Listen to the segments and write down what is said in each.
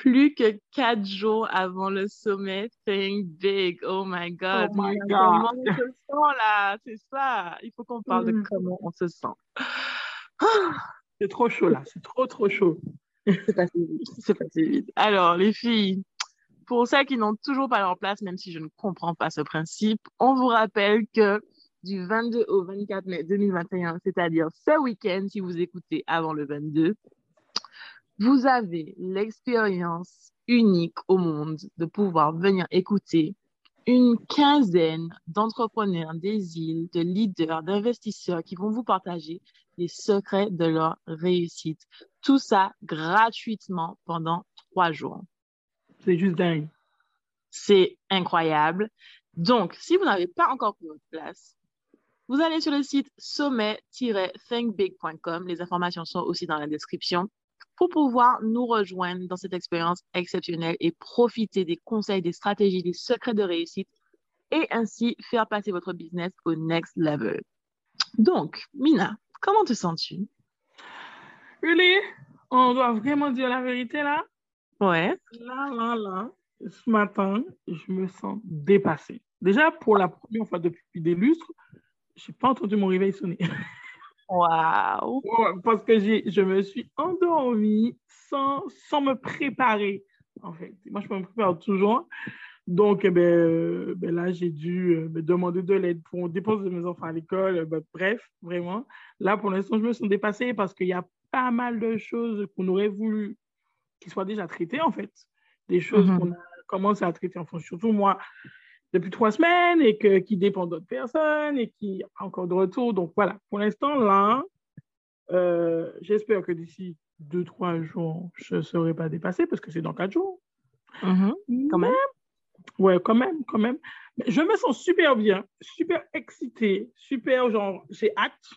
plus que quatre jours avant le sommet Think Big. Oh my God. Oh my God. Comment on se sent là? C'est ça. Il faut qu'on parle de Mm. comment on se sent. C'est trop chaud là, c'est trop trop chaud. C'est passé vite. C'est passé vite. Alors, les filles, pour celles qui n'ont toujours pas leur place, même si je ne comprends pas ce principe, on vous rappelle que du 22 au 24 mai 2021, c'est-à-dire ce week-end, si vous écoutez avant le 22, vous avez l'expérience unique au monde de pouvoir venir écouter une quinzaine d'entrepreneurs des îles, de leaders, d'investisseurs qui vont vous partager les secrets de leur réussite. Tout ça gratuitement pendant trois jours. C'est juste dingue. C'est incroyable. Donc, si vous n'avez pas encore pris votre place, vous allez sur le site sommet-thinkbig.com. Les informations sont aussi dans la description pour pouvoir nous rejoindre dans cette expérience exceptionnelle et profiter des conseils, des stratégies, des secrets de réussite et ainsi faire passer votre business au next level. Donc, Mina, comment te sens-tu? Really? On doit vraiment dire la vérité là? Ouais. Là, là, là, ce matin, je me sens dépassée. Déjà, pour la première fois depuis des lustres, je n'ai pas entendu mon réveil sonner. Waouh. Ouais, parce que j'ai, je me suis endormie sans, sans me préparer, en fait. Moi, je me prépare toujours. Donc, eh ben, ben là, j'ai dû euh, me demander de l'aide pour déposer mes enfants à l'école. Euh, ben, bref, vraiment. Là, pour l'instant, je me sens dépassée parce qu'il y a pas mal de choses qu'on aurait voulu qui soient déjà traitées, en fait. Des choses Mhm. qu'on a commencé à traiter, enfin, surtout moi, depuis trois semaines et que, qui dépendent d'autres personnes et qui n'ont pas encore de retour. Donc voilà, pour l'instant, là, euh, j'espère que d'ici deux, trois jours, je ne serai pas dépassée parce que c'est dans quatre jours. Mhm. Quand même. Ouais, quand même, quand même. Mais je me sens super bien, super excitée, super, genre, j'ai hâte,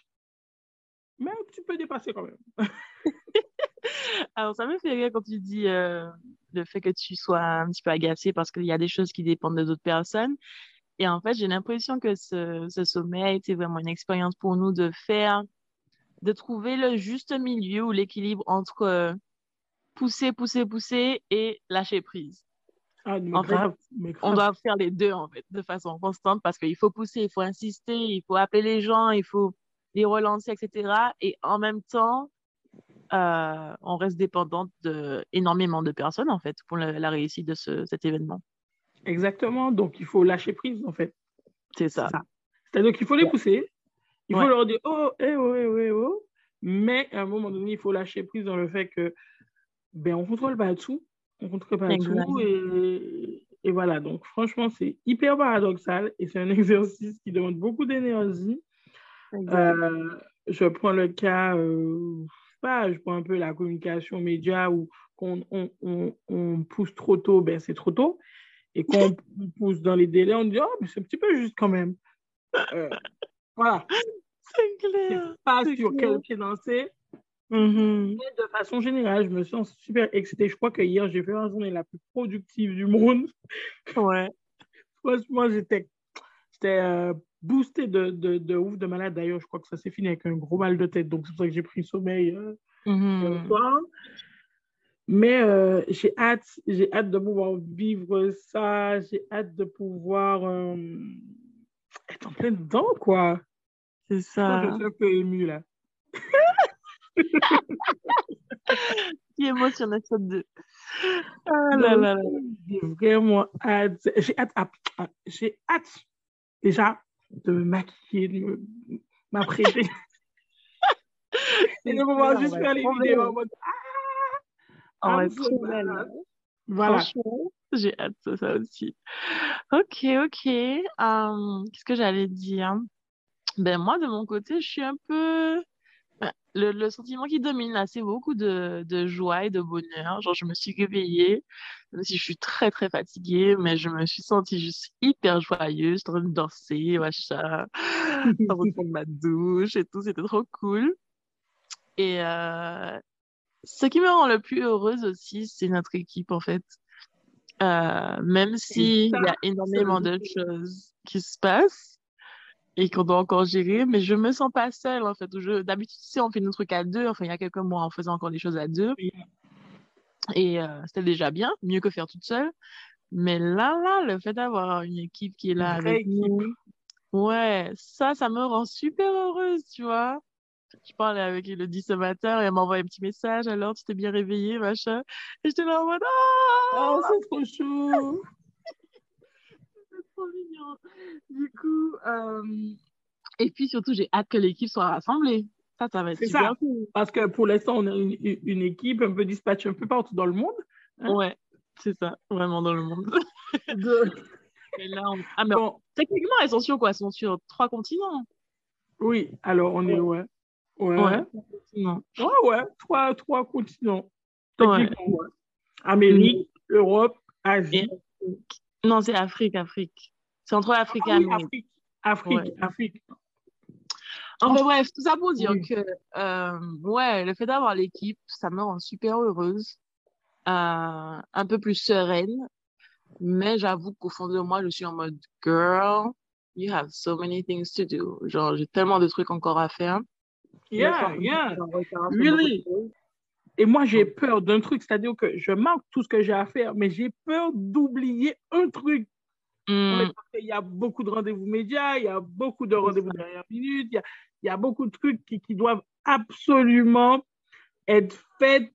mais un petit peu dépassée quand même. Alors, ça me fait rire quand tu dis euh, le fait que tu sois un petit peu agacé parce qu'il y a des choses qui dépendent de d'autres personnes. Et en fait, j'ai l'impression que ce, ce sommet a été vraiment une expérience pour nous de faire, de trouver le juste milieu ou l'équilibre entre euh, pousser, pousser, pousser et lâcher prise. Ah, mais En fait, grave, mais grave. On doit faire les deux, en fait, de façon constante parce qu'il faut pousser, il faut insister, il faut appeler les gens, il faut les relancer, etc. Et en même temps, euh, on reste dépendante de énormément de personnes, en fait, pour la, la réussite de ce, cet événement. Exactement, donc il faut lâcher prise, en fait. C'est ça. C'est-à-dire qu'il faut les pousser, il faut leur dire oh, eh, oh, eh, oh, eh, oh, mais à un moment donné, il faut lâcher prise dans le fait que ben on contrôle pas tout, on contrôle pas Exact. tout et, et voilà. Donc franchement, c'est hyper paradoxal et c'est un exercice qui demande beaucoup d'énergie. Euh, je prends le cas, euh, je prends un peu la communication média où qu'on on, on, on pousse trop tôt, ben c'est trop tôt. Et quand on pousse dans les délais, on dit, oh, mais c'est un petit peu juste quand même. Euh, voilà. C'est clair. pas sur clair. quel pied danser. Mhm. Mais de façon générale, je me sens super excitée. Je crois que hier, j'ai fait la journée la plus productive du monde. Ouais. Franchement, j'étais j'étais euh, boostée de, de, de ouf, de malade. D'ailleurs, je crois que ça s'est fini avec un gros mal de tête. Donc, c'est pour ça que j'ai pris sommeil euh, Mhm. soir. Mais euh, j'ai hâte, j'ai hâte de pouvoir vivre ça. J'ai hâte de pouvoir être en plein dedans, quoi. C'est ça. je suis un peu émue, là. Qui émotionnel ça deux. Ah là là là. J'ai vraiment hâte. J'ai hâte, à- j'ai hâte déjà de me maquiller, de me- m'apprêter. Et de pouvoir juste faire les vidéos en mode On so belle. bad. Voilà. J'ai hâte de ça aussi. Ok, ok. Euh, qu'est-ce que j'allais dire? Ben moi, de mon côté, je suis un peu le, le, sentiment qui domine là, c'est beaucoup de, de, joie et de bonheur. Genre, je me suis réveillée, même si je suis très, très fatiguée, mais je me suis sentie juste hyper joyeuse, en train de danser, machin, en train de prendre ma douche et tout, c'était trop cool. Et euh, ce qui me rend le plus heureuse aussi, c'est notre équipe, en fait. Euh, même s'il y a énormément de choses qui se passent, et qu'on doit encore gérer, mais je me sens pas seule en fait. D'habitude, tu sais, on fait nos trucs à deux. Enfin, il y a quelques mois, on faisait encore des choses à deux. Et euh, c'était déjà bien, mieux que faire toute seule. Mais là, là, le fait d'avoir une équipe qui est là avec nous, ouais, ça, ça me rend super heureuse, tu vois. Je parlais avec Elodie ce matin et elle m'a envoyé un petit message. Alors, tu t'es bien réveillée, machin. Et j'étais là en mode, ah, oh, c'est trop chou. Trop mignon. Du coup, euh... et puis surtout, j'ai hâte que l'équipe soit rassemblée. Ça, ça va être super ça. cool. Parce que pour l'instant, on a une, une, équipe un peu dispatchée un peu partout dans le monde. Hein? Ouais, c'est ça, vraiment dans le monde. et là, on... ah, mais bon. techniquement, elles sont sur quoi? Elles sont sur trois continents. Oui, alors on est, ouais. Ouais. Ouais, ouais, ouais. Trois, trois continents. Ouais. Amérique, mmh. Europe, Asie. Et... Non, c'est Afrique, Afrique. C'est entre l'Afrique ah, et l'Amérique. Afrique, Afrique, ouais. Afrique. Enfin bref, tout ça pour dire oui. que euh, ouais, le fait d'avoir l'équipe, ça me rend super heureuse, euh, un peu plus sereine. Mais j'avoue qu'au fond de moi, je suis en mode girl, you have so many things to do. Genre, j'ai tellement de trucs encore à faire. Yeah, yeah, really? Et moi, j'ai peur d'un truc, c'est-à-dire que je manque tout ce que j'ai à faire, mais j'ai peur d'oublier un truc. Mm. Il y a beaucoup de rendez-vous médias, il y a beaucoup de rendez-vous dernière minute, il y a, il y a beaucoup de trucs qui, qui doivent absolument être faits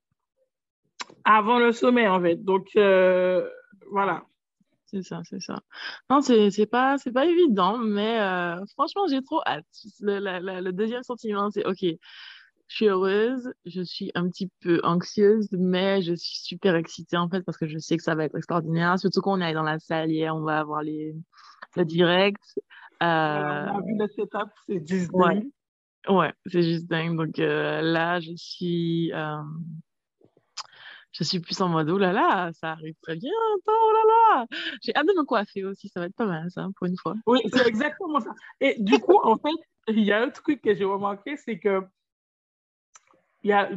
avant le sommet, en fait. Donc, euh, voilà. C'est ça, c'est ça. Non, c'est, pas, pas évident, mais euh, franchement, j'ai trop hâte. Le, la, la, le deuxième sentiment, c'est OK je suis heureuse, je suis un petit peu anxieuse, mais je suis super excitée en fait parce que je sais que ça va être extraordinaire. Surtout quand on est dans la salle hier, on va avoir les le direct. Euh... Alors, on a vu le setup, c'est juste ouais. dingue. Ouais, c'est juste dingue. Donc euh, là, je suis euh... je suis plus en mode oh là là, ça arrive très bien, oh là là. J'ai hâte de me coiffer aussi, ça va être pas mal ça pour une fois. Oui, c'est exactement ça. Et du coup, en fait, il y a un truc que j'ai remarqué, c'est que il y a,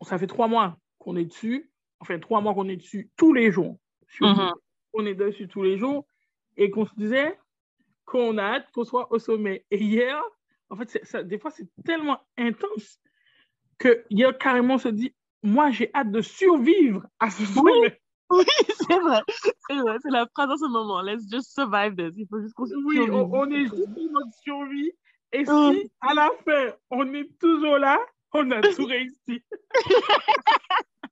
ça fait trois mois qu'on est dessus, enfin trois mois qu'on est dessus tous les jours. Mm-hmm. On est dessus tous les jours et qu'on se disait qu'on a hâte qu'on soit au sommet. Et hier, en fait, ça, des fois, c'est tellement intense que hier, carrément, se dit, moi, j'ai hâte de survivre à ce sommet. Oui, c'est vrai. C'est vrai, c'est la phrase en ce moment. Let's just survive this. Il faut juste qu'on Oui, on, on, est juste en mode survie. Et si, à la fin, on est toujours là, on a tout réussi.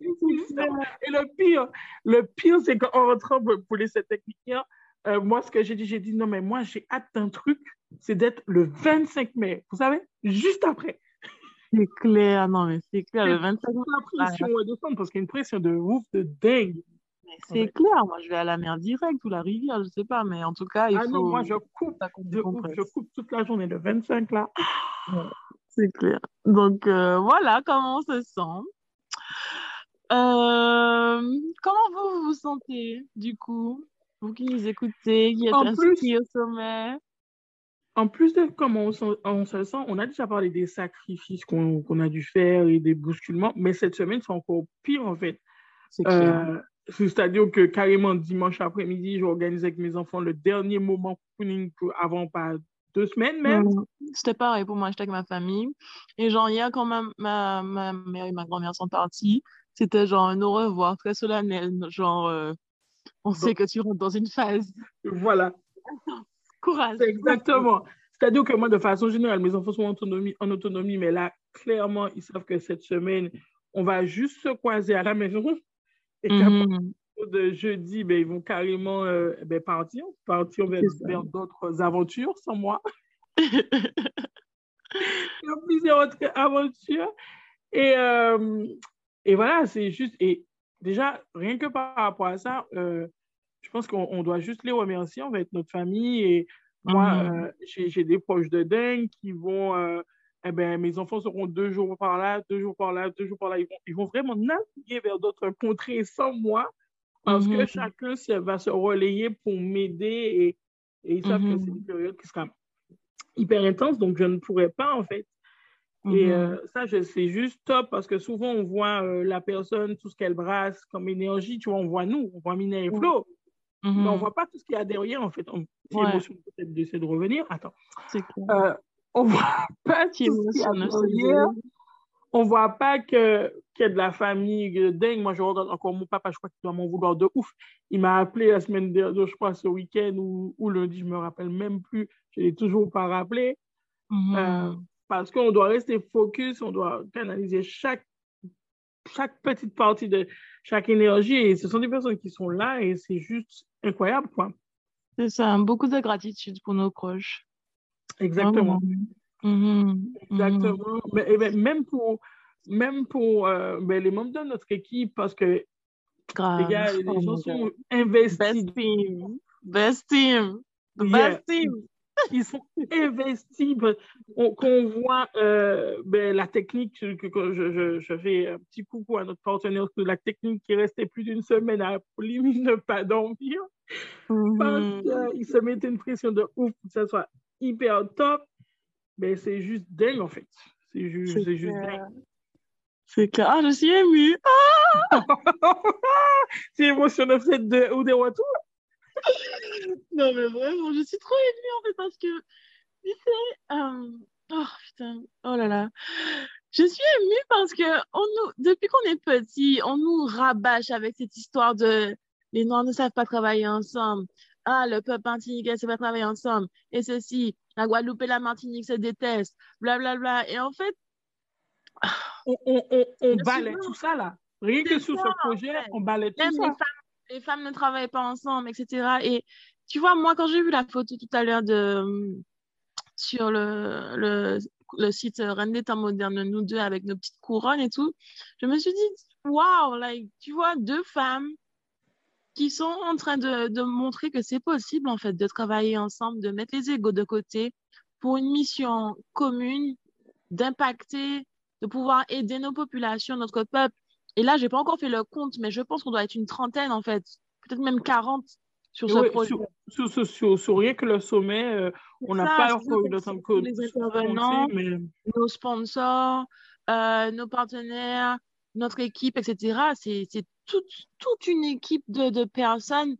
Et le pire, le pire, c'est qu'en rentrant pour les sept techniciens, euh, moi, ce que j'ai dit, j'ai dit non, mais moi, j'ai hâte d'un truc, c'est d'être le 25 mai. Vous savez, juste après. C'est clair, non, mais c'est clair, le 25 mai. La pression descendre parce qu'il y a une pression de ouf, de dingue. C'est ouais. clair, moi, je vais à la mer directe ou la rivière, je sais pas, mais en tout cas, il ah faut. Non, moi, je coupe, je, je coupe toute la journée, le 25 là. Ouais. C'est clair. Donc, euh, voilà comment on se sent. Euh, comment vous vous sentez, du coup? Vous qui nous écoutez, qui êtes inscrits au sommet? En plus de comment on, on, se sent, on a déjà parlé des sacrifices qu'on qu a dû faire et des bousculements, mais cette semaine, c'est encore pire, en fait. Euh, C'est-à-dire que carrément, dimanche après-midi, j'organise avec mes enfants le dernier moment cooning avant pas deux semaines même. Mmh. C'était pareil pour moi, j'étais avec ma famille. Et genre, hier, quand ma, ma, ma mère et ma grand-mère sont parties, c'était genre un au revoir très solennel. Genre, euh, on sait que tu rentres dans une phase. Voilà. Courage. Exactement. C'est-à-dire que moi, de façon générale, mes enfants sont en autonomie, en autonomie, mais là, clairement, ils savent que cette semaine, on va juste se croiser à la maison. Et. De jeudi, ben, ils vont carrément euh, ben, partir, partir vers, vers d'autres aventures sans moi. Plusieurs autres aventures. Et, euh, et voilà, c'est juste. Et déjà, rien que par rapport à ça, euh, je pense qu'on doit juste les remercier, en fait, notre famille. Et moi, mm -hmm. j'ai des proches de dingue qui vont, eh ben, mes enfants seront deux jours par là, deux jours par là, deux jours par là. Ils vont, ils vont vraiment naviguer vers d'autres contrées sans moi parce que mm-hmm. chacun va se relayer pour m'aider et, et, ils savent que c'est une période qui sera hyper intense, donc je ne pourrais pas en fait. Et euh, ça, c'est juste top parce que souvent on voit euh, la personne, tout ce qu'elle brasse comme énergie, tu vois, on voit nous, on voit Mina et Flo, mais on voit pas tout ce qu'il y a derrière en fait. On, l'émotion peut-être d'essayer de revenir, attends. Euh, on voit pas tout ce qu'il y a derrière. On voit pas que qu'il y a de la famille dingue. Moi, je regarde encore mon papa, je crois qu'il doit m'en vouloir de ouf. Il m'a appelé la semaine dernière, je crois, ce week-end ou, ou lundi, je me rappelle même plus. Je l'ai toujours pas rappelé. Mm-hmm parce qu'on doit rester focus, on doit canaliser chaque, chaque petite partie de chaque énergie. Et ce sont des personnes qui sont là et c'est juste incroyable, quoi. C'est ça, beaucoup de gratitude pour nos proches. Exactement. Mm-hmm. Exactement. Mais, même pour, même pour euh, ben, les membres de notre équipe, parce que les gars, les oh gens sont investis. Best team. Best team. best team ils sont investis. On, qu'on voit euh, ben, la technique, que, je, je, fais un petit coucou à notre partenaire, la technique qui restait plus d'une semaine à limite ne pas dormir, mm-hmm. parce qu'ils se mettaient une pression de ouf pour que ça soit hyper top. Mais ben, c'est juste dingue, en fait. C'est juste, dingue. C'est clair. Ah, je suis émue. Ah! c'est émotionnel, c'est de, ou des retours non, mais vraiment, je suis trop émue en fait parce que, tu sais, euh, oh putain, oh là là. Je suis émue parce que on nous, depuis qu'on est petit, on nous rabâche avec cette histoire de les Noirs ne savent pas travailler ensemble. Ah, le peuple martiniquais ne sait pas travailler ensemble. Et ceci, la Guadeloupe et la Martinique se détestent. Blablabla. Bla, bla. Et en fait. On, on, on, on balaie tout ça là. Rien que sur ce projet, on balaie tout ça les femmes ne travaillent pas ensemble, etc. Et tu vois, moi, quand j'ai vu la photo tout à l'heure de sur le, le, le site Reine des temps modernes, nous deux avec nos petites couronnes et tout, je me suis dit, waouh, like, tu vois, deux femmes qui sont en train de, de montrer que c'est possible, en fait, de travailler ensemble, de mettre les égaux de côté pour une mission commune, d'impacter, de pouvoir aider nos populations, notre peuple. Et là, j'ai pas encore fait le compte, mais je pense qu'on doit être une trentaine, en fait, peut-être même 40 sur ce projet. Sur, rien que le sommet, euh, on n'a pas encore eu le temps de Les intervenants, nos sponsors, euh, nos partenaires, notre équipe, etc. C'est toute, toute une équipe de, de personnes,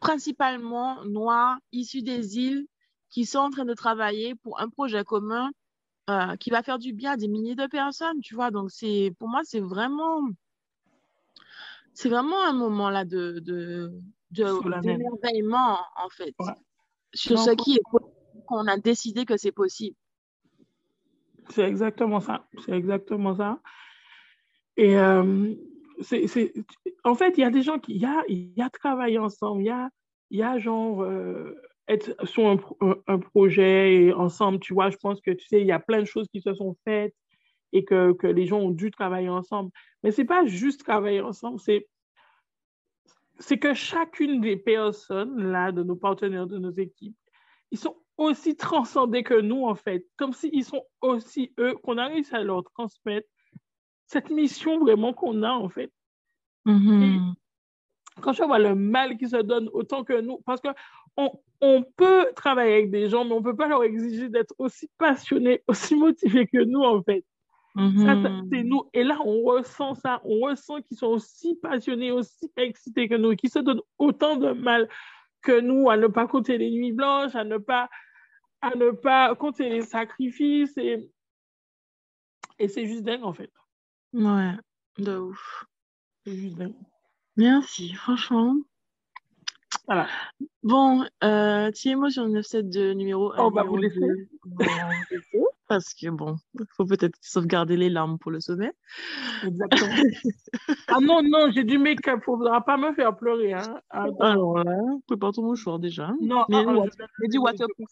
principalement noires, issues des îles, qui sont en train de travailler pour un projet commun euh, qui va faire du bien à des milliers de personnes, tu vois. Donc, c'est, pour moi, c'est vraiment, c'est vraiment un moment là de, de, d'émerveillement, en fait, sur ce qui est qu'on a décidé que c'est possible. C'est exactement ça. C'est exactement ça. Et euh, c'est, c'est, en fait, il y a des gens qui, il y a, y a travaillé ensemble, il y a, y a genre, euh, être sur un, un, projet ensemble, tu vois, je pense que, tu sais, il y a plein de choses qui se sont faites et que, que les gens ont dû travailler ensemble. Mais c'est pas juste travailler ensemble, c'est c'est que chacune des personnes là, de nos partenaires, de nos équipes, ils sont aussi transcendés que nous, en fait, comme s'ils sont aussi eux, qu'on arrive à leur transmettre cette mission vraiment qu'on a, en fait. Mm-hmm. Quand je vois le mal qui se donne autant que nous, parce que on, peut travailler avec des gens, mais on ne peut pas leur exiger d'être aussi passionnés, aussi motivés que nous, en fait. Mm-hmm. c'est nous. Et là, on ressent ça. On ressent qu'ils sont aussi passionnés, aussi excités que nous, qu'ils se donnent autant de mal que nous à ne pas compter les nuits blanches, à ne pas, à ne pas compter les sacrifices. Et, et c'est juste dingue, en fait. Ouais, de ouf. Merci, franchement. Voilà. Bon, euh, TMO sur le 972 numéro 1. On va vous laisser. Parce que bon, il faut peut-être sauvegarder les larmes pour le sommet. Exactement. ah non, non, j'ai du make-up. Il ne faudra pas me faire pleurer. Hein. Alors là, prépare ton mouchoir déjà. Non, mais, ah, ah, du waterproof.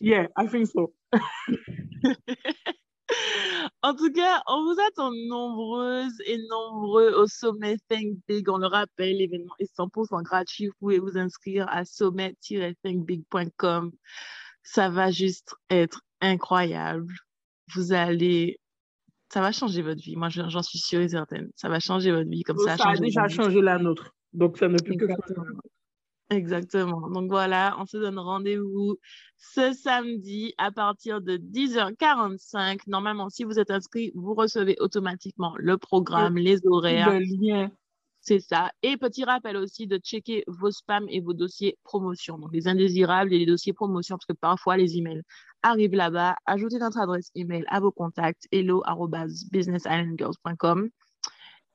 Yeah, I think so. En tout cas, on vous attend nombreuses et nombreux au sommet Think Big. On le rappelle, l'événement est 100% gratuit. Vous pouvez vous inscrire à sommet-thinkbig.com. Ça va juste être incroyable. vous allez ça va changer votre vie. Moi, j'en suis sûre et certaine. Ça va changer votre vie comme ça. Ça a, déjà changé la nôtre. Donc, ça ne peut que changer. Exactement. Donc voilà, on se donne rendez-vous ce samedi à partir de 10h45. Normalement, si vous êtes inscrit, vous recevez automatiquement le programme, les horaires. Le lien. C'est ça. Et petit rappel aussi de checker vos spams et vos dossiers promotion. Donc les indésirables et les dossiers promotion, parce que parfois les emails arrivent là-bas. Ajoutez notre adresse email à vos contacts hello@businessislandgirls.com.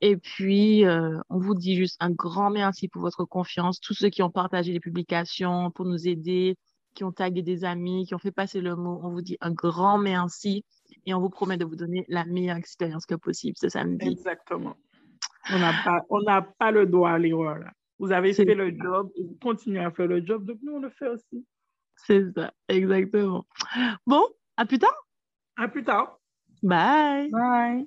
Et puis, euh, on vous dit juste un grand merci pour votre confiance. Tous ceux qui ont partagé les publications pour nous aider, qui ont tagué des amis, qui ont fait passer le mot, on vous dit un grand merci et on vous promet de vous donner la meilleure expérience que possible ce samedi. Exactement. On n'a pas, on pas le droit à l'erreur. Vous avez fait le job et vous continuez à faire le job, donc nous, on le fait aussi. C'est ça, exactement. Bon, à plus tard. À plus tard. Bye. Bye.